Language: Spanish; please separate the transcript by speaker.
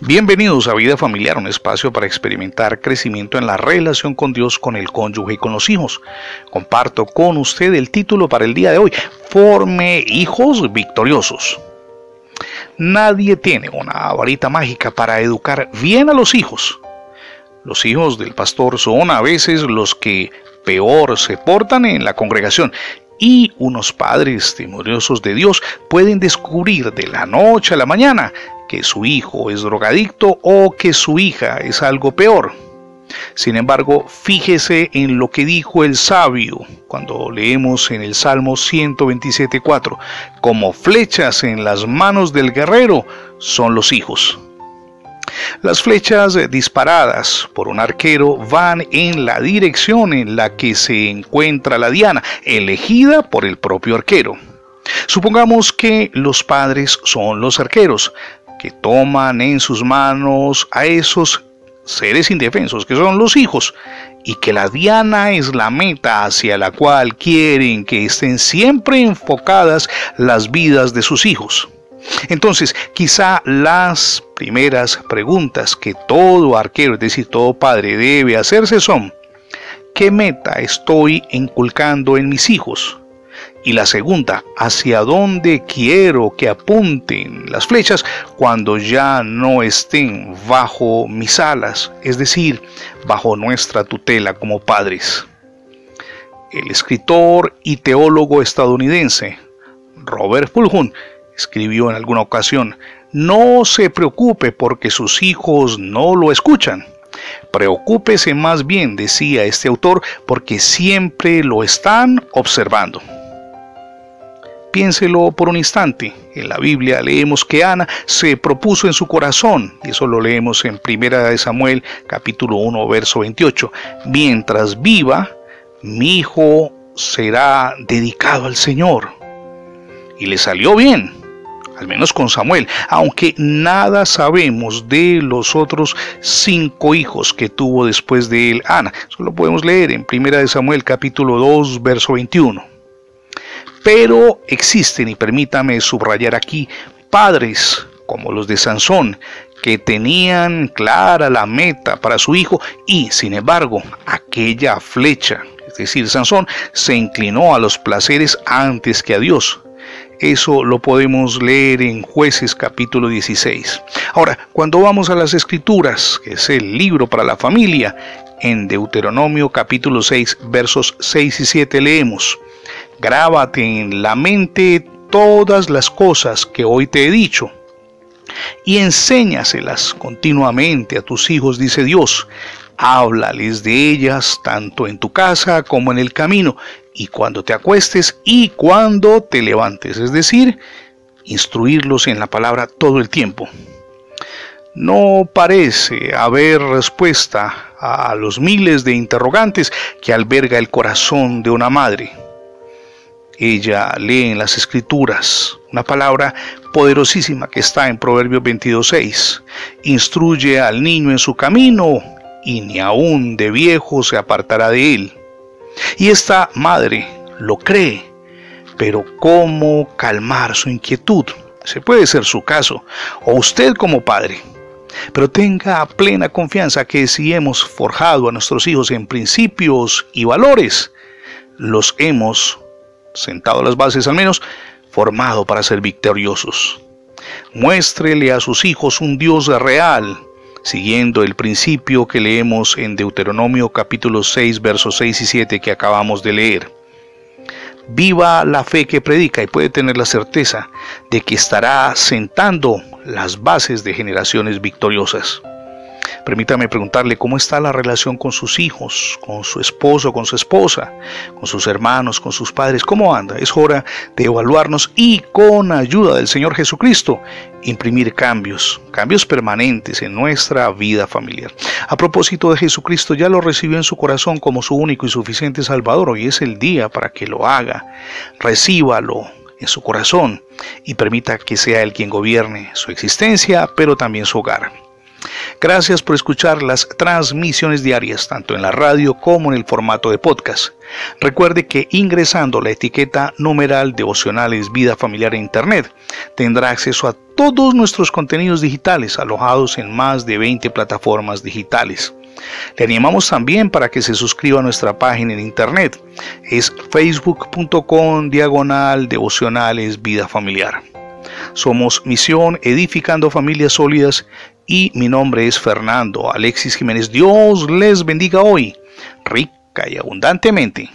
Speaker 1: Bienvenidos a Vida Familiar, un espacio para experimentar crecimiento en la relación con Dios, con el cónyuge y con los hijos. Comparto con usted el título para el día de hoy, Forme hijos victoriosos. Nadie tiene una varita mágica para educar bien a los hijos. Los hijos del pastor son a veces los que peor se portan en la congregación y unos padres temerosos de Dios pueden descubrir de la noche a la mañana que su hijo es drogadicto o que su hija es algo peor. Sin embargo, fíjese en lo que dijo el sabio cuando leemos en el Salmo 127.4, como flechas en las manos del guerrero son los hijos. Las flechas disparadas por un arquero van en la dirección en la que se encuentra la diana, elegida por el propio arquero. Supongamos que los padres son los arqueros, que toman en sus manos a esos seres indefensos que son los hijos, y que la diana es la meta hacia la cual quieren que estén siempre enfocadas las vidas de sus hijos. Entonces, quizá las primeras preguntas que todo arquero, es decir, todo padre debe hacerse son, ¿qué meta estoy inculcando en mis hijos? Y la segunda, ¿hacia dónde quiero que apunten las flechas cuando ya no estén bajo mis alas, es decir, bajo nuestra tutela como padres? El escritor y teólogo estadounidense Robert Fulham escribió en alguna ocasión, no se preocupe porque sus hijos no lo escuchan. Preocúpese más bien, decía este autor, porque siempre lo están observando. Piénselo por un instante. En la Biblia leemos que Ana se propuso en su corazón, y eso lo leemos en 1 Samuel capítulo 1 verso 28, mientras viva, mi hijo será dedicado al Señor. Y le salió bien al menos con Samuel, aunque nada sabemos de los otros cinco hijos que tuvo después de él Ana. Eso lo podemos leer en 1 Samuel capítulo 2, verso 21. Pero existen, y permítame subrayar aquí, padres como los de Sansón, que tenían clara la meta para su hijo y, sin embargo, aquella flecha, es decir, Sansón, se inclinó a los placeres antes que a Dios. Eso lo podemos leer en jueces capítulo 16. Ahora, cuando vamos a las escrituras, que es el libro para la familia, en Deuteronomio capítulo 6 versos 6 y 7 leemos, Grábate en la mente todas las cosas que hoy te he dicho y enséñaselas continuamente a tus hijos, dice Dios. Háblales de ellas tanto en tu casa como en el camino, y cuando te acuestes y cuando te levantes, es decir, instruirlos en la palabra todo el tiempo. No parece haber respuesta a los miles de interrogantes que alberga el corazón de una madre. Ella lee en las escrituras una palabra poderosísima que está en Proverbios 22.6. Instruye al niño en su camino y ni aun de viejo se apartará de él. Y esta madre lo cree, pero ¿cómo calmar su inquietud? Se puede ser su caso, o usted como padre. Pero tenga plena confianza que si hemos forjado a nuestros hijos en principios y valores, los hemos, sentado las bases al menos, formado para ser victoriosos. Muéstrele a sus hijos un Dios real, siguiendo el principio que leemos en Deuteronomio capítulo 6 versos 6 y 7 que acabamos de leer. Viva la fe que predica y puede tener la certeza de que estará sentando las bases de generaciones victoriosas. Permítame preguntarle cómo está la relación con sus hijos, con su esposo, con su esposa, con sus hermanos, con sus padres. ¿Cómo anda? Es hora de evaluarnos y con ayuda del Señor Jesucristo imprimir cambios, cambios permanentes en nuestra vida familiar. A propósito de Jesucristo, ya lo recibió en su corazón como su único y suficiente Salvador. Hoy es el día para que lo haga. Recíbalo en su corazón y permita que sea Él quien gobierne su existencia, pero también su hogar. Gracias por escuchar las transmisiones diarias, tanto en la radio como en el formato de podcast. Recuerde que ingresando la etiqueta numeral devocionales vida familiar en Internet, tendrá acceso a todos nuestros contenidos digitales alojados en más de 20 plataformas digitales. Le animamos también para que se suscriba a nuestra página en internet. Es facebook.com diagonal devocionales vida familiar. Somos Misión Edificando Familias Sólidas y mi nombre es Fernando Alexis Jiménez. Dios les bendiga hoy, rica y abundantemente.